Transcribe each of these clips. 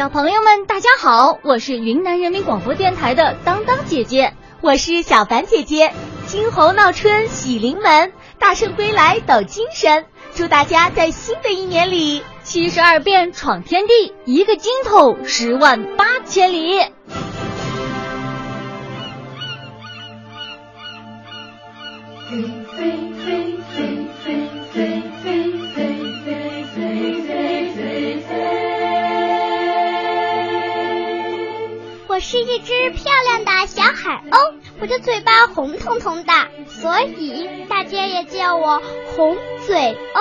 小朋友们，大家好，我是云南人民广播电台的当当姐姐，我是小凡姐姐。金猴闹春喜临门，大圣归来抖精神，祝大家在新的一年里七十二变闯天地，一个筋头十万八千里。是一只漂亮的小海鸥，我的嘴巴红彤彤的，所以大家也叫我红嘴鸥。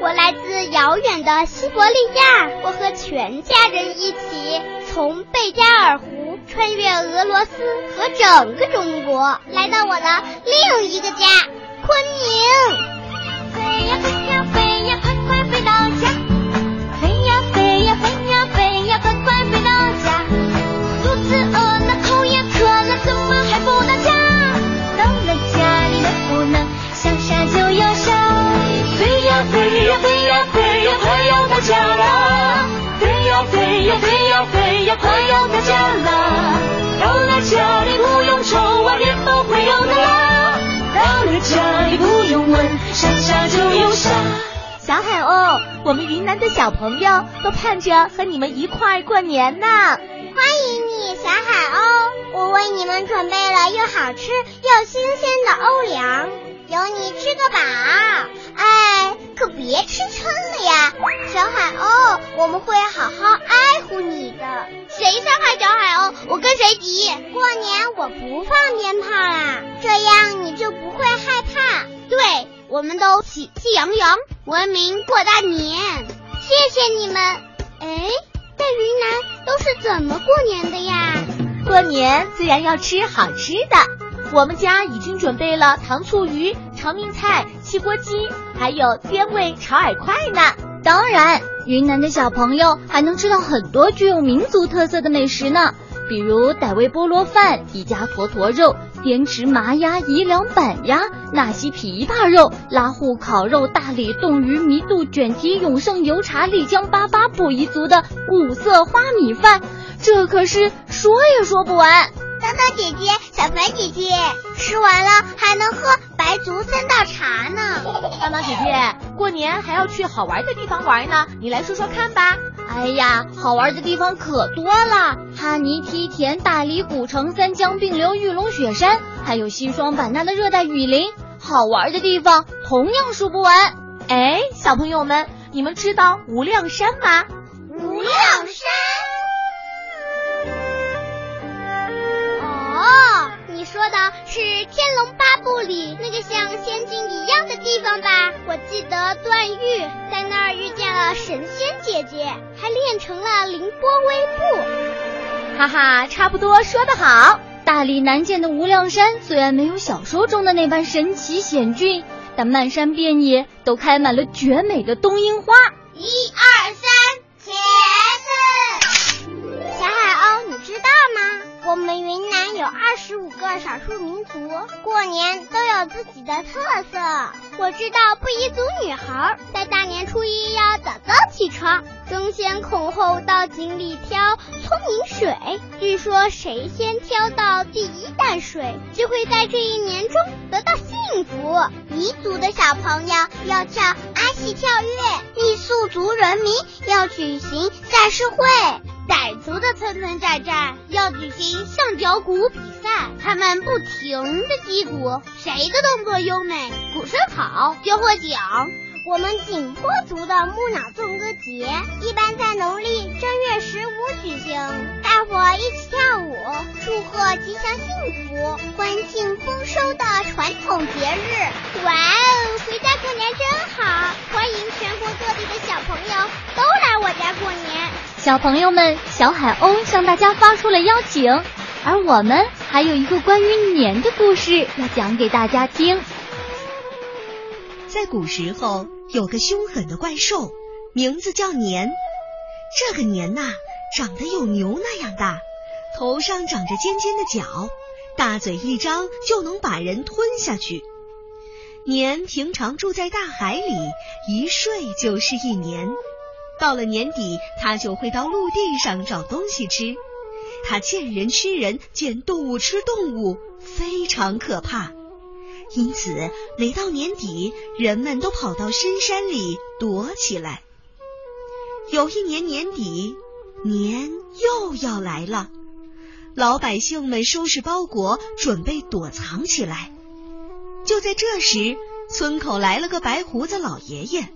我来自遥远的西伯利亚，我和全家人一起从贝加尔湖穿越俄罗斯和整个中国，来到我的另一个家——昆明。飞呀飞呀飞呀，快快飞到家！飞呀飞呀飞呀飞呀，快快！肚子饿，那口也渴，那怎么还不到家？到了家里能不能想杀就要杀？飞呀飞呀飞呀飞呀，快要到家了！飞呀飞呀飞呀飞呀，快要到家了！到了家里不用愁啊，脸都会有的啦！到了家里不用问，想杀就有杀。小海鸥，我们云南的小朋友都盼着和你们一块过年呢。欢迎你，小海鸥！我为你们准备了又好吃又新鲜的欧粮，有你吃个饱。哎，可别吃撑了呀，小海鸥！我们会好好爱护你的。谁伤害小海鸥，我跟谁急。过年我不放鞭炮啦，这样你就不会害怕。对，我们都喜气洋洋，文明过大年。谢谢你们。哎。在云南都是怎么过年的呀？过年自然要吃好吃的，我们家已经准备了糖醋鱼、长命菜、汽锅鸡，还有滇味炒饵块呢。当然，云南的小朋友还能吃到很多具有民族特色的美食呢，比如傣味菠萝饭、宜家坨坨肉。滇池麻鸭、宜良板鸭、纳西琵琶肉、拉祜烤肉、大理冻鱼、弥渡卷蹄、永盛油茶、丽江粑粑布依族的五色花米饭，这可是说也说不完。当当姐姐，小凡姐姐，吃完了还能喝白族三道茶呢。当当姐姐，过年还要去好玩的地方玩呢，你来说说看吧。哎呀，好玩的地方可多了，哈尼、梯田、大理古城、三江并流、玉龙雪山，还有西双版纳的热带雨林，好玩的地方同样数不完。哎，小朋友们，你们知道无量山吗？是《天龙八部》里那个像仙境一样的地方吧？我记得段誉在那儿遇见了神仙姐姐，还练成了凌波微步。哈哈，差不多说得好。大理南涧的无量山虽然没有小说中的那般神奇险峻，但漫山遍野都开满了绝美的冬樱花。一二三，有二十五个少数民族，过年都有自己的特色。我知道布依族女孩在大年初一要早早起床，争先恐后到井里挑聪明水。据说谁先挑到第一担水，就会在这一年中得到幸福。彝族的小朋友要跳阿西跳跃，傈僳族人民要举行赛事会。傣族的村村寨寨要举行象脚鼓比赛，他们不停的击鼓，谁的动作优美，鼓声好就获奖。我们景颇族的木脑纵歌节一般在农历正月十五举行，大伙一起跳舞，祝贺吉祥幸福，欢庆丰收的传统节日。哇哦，回家过年真好！欢迎全国各地的小朋友都来我家过年。小朋友们，小海鸥向大家发出了邀请，而我们还有一个关于年的故事要讲给大家听。在古时候，有个凶狠的怪兽，名字叫年。这个年呐，长得有牛那样大，头上长着尖尖的角，大嘴一张就能把人吞下去。年平常住在大海里，一睡就是一年。到了年底，他就会到陆地上找东西吃。他见人吃人，见动物吃动物，非常可怕。因此，每到年底，人们都跑到深山里躲起来。有一年年底，年又要来了，老百姓们收拾包裹，准备躲藏起来。就在这时，村口来了个白胡子老爷爷，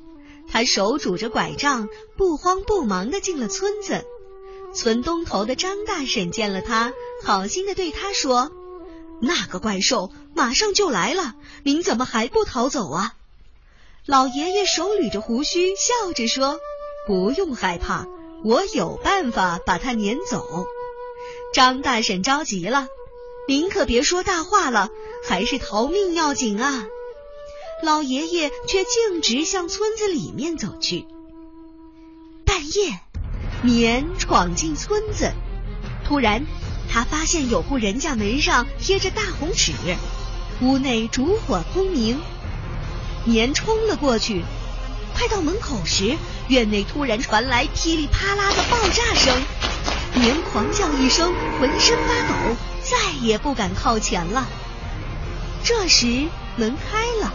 他手拄着拐杖，不慌不忙的进了村子。村东头的张大婶见了他，好心的对他说：“那个怪兽马上就来了，您怎么还不逃走啊？”老爷爷手捋着胡须，笑着说：“不用害怕，我有办法把它撵走。”张大婶着急了：“您可别说大话了，还是逃命要紧啊！”老爷爷却径直向村子里面走去。半夜。年闯进村子，突然他发现有户人家门上贴着大红纸，屋内烛火通明。年冲了过去，快到门口时，院内突然传来噼里啪啦的爆炸声。年狂叫一声，浑身发抖，再也不敢靠前了。这时门开了，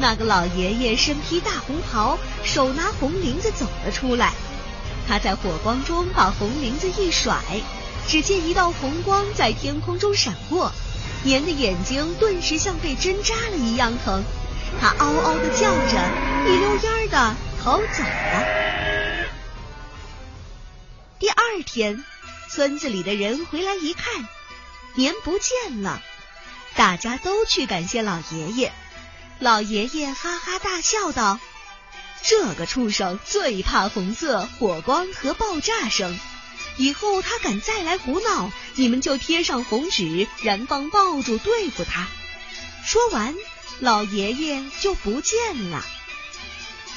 那个老爷爷身披大红袍，手拿红绫子走了出来。他在火光中把红绫子一甩，只见一道红光在天空中闪过，年的眼睛顿时像被针扎了一样疼，他嗷嗷的叫着，一溜烟儿的逃走了。第二天，村子里的人回来一看，年不见了，大家都去感谢老爷爷。老爷爷哈哈大笑道。这个畜生最怕红色、火光和爆炸声。以后他敢再来胡闹，你们就贴上红纸，燃放爆竹对付他。说完，老爷爷就不见了。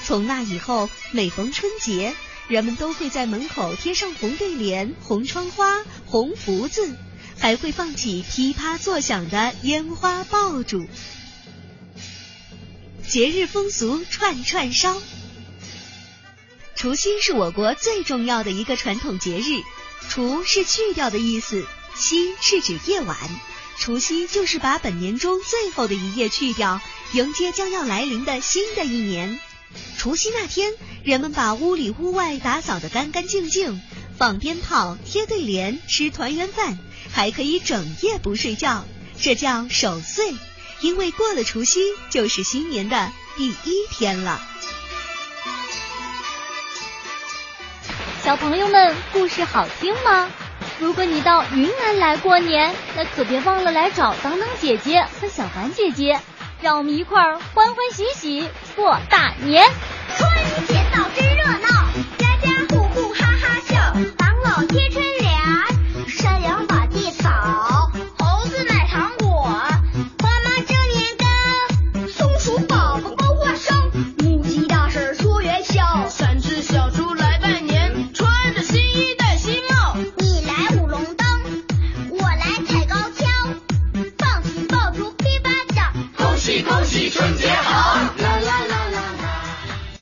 从那以后，每逢春节，人们都会在门口贴上红对联、红窗花、红福字，还会放起噼啪作响的烟花爆竹。节日风俗串串烧。除夕是我国最重要的一个传统节日，除是去掉的意思，夕是指夜晚。除夕就是把本年中最后的一夜去掉，迎接将要来临的新的一年。除夕那天，人们把屋里屋外打扫得干干净净，放鞭炮、贴对联、吃团圆饭，还可以整夜不睡觉，这叫守岁。因为过了除夕，就是新年的第一天了。小朋友们，故事好听吗？如果你到云南来过年，那可别忘了来找当当姐姐和小凡姐姐，让我们一块儿欢欢喜喜过大年。